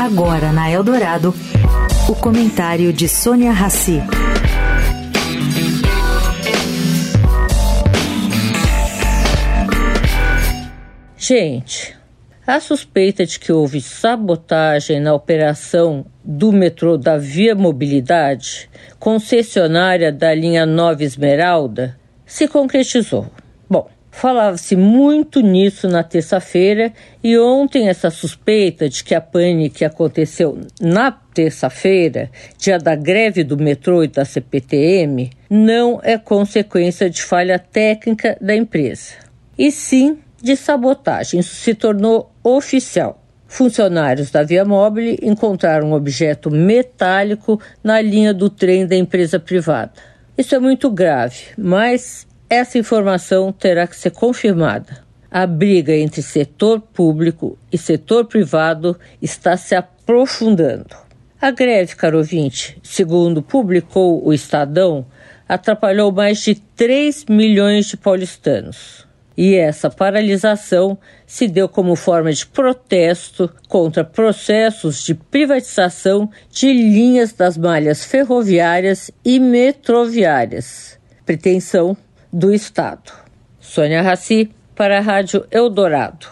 Agora na Eldorado, o comentário de Sônia Rassi. Gente, a suspeita de que houve sabotagem na operação do metrô da Via Mobilidade, concessionária da linha Nova Esmeralda, se concretizou. Bom, falava-se muito nisso na terça-feira e ontem essa suspeita de que a pane que aconteceu na terça-feira, dia da greve do metrô e da CPTM, não é consequência de falha técnica da empresa, e sim de sabotagem. Isso se tornou oficial. Funcionários da Via Mobile encontraram um objeto metálico na linha do trem da empresa privada. Isso é muito grave, mas essa informação terá que ser confirmada. A briga entre setor público e setor privado está se aprofundando. A greve, caro ouvinte, segundo publicou o Estadão, atrapalhou mais de 3 milhões de paulistanos. E essa paralisação se deu como forma de protesto contra processos de privatização de linhas das malhas ferroviárias e metroviárias, pretensão do Estado. Sônia Raci, para a Rádio Eldorado.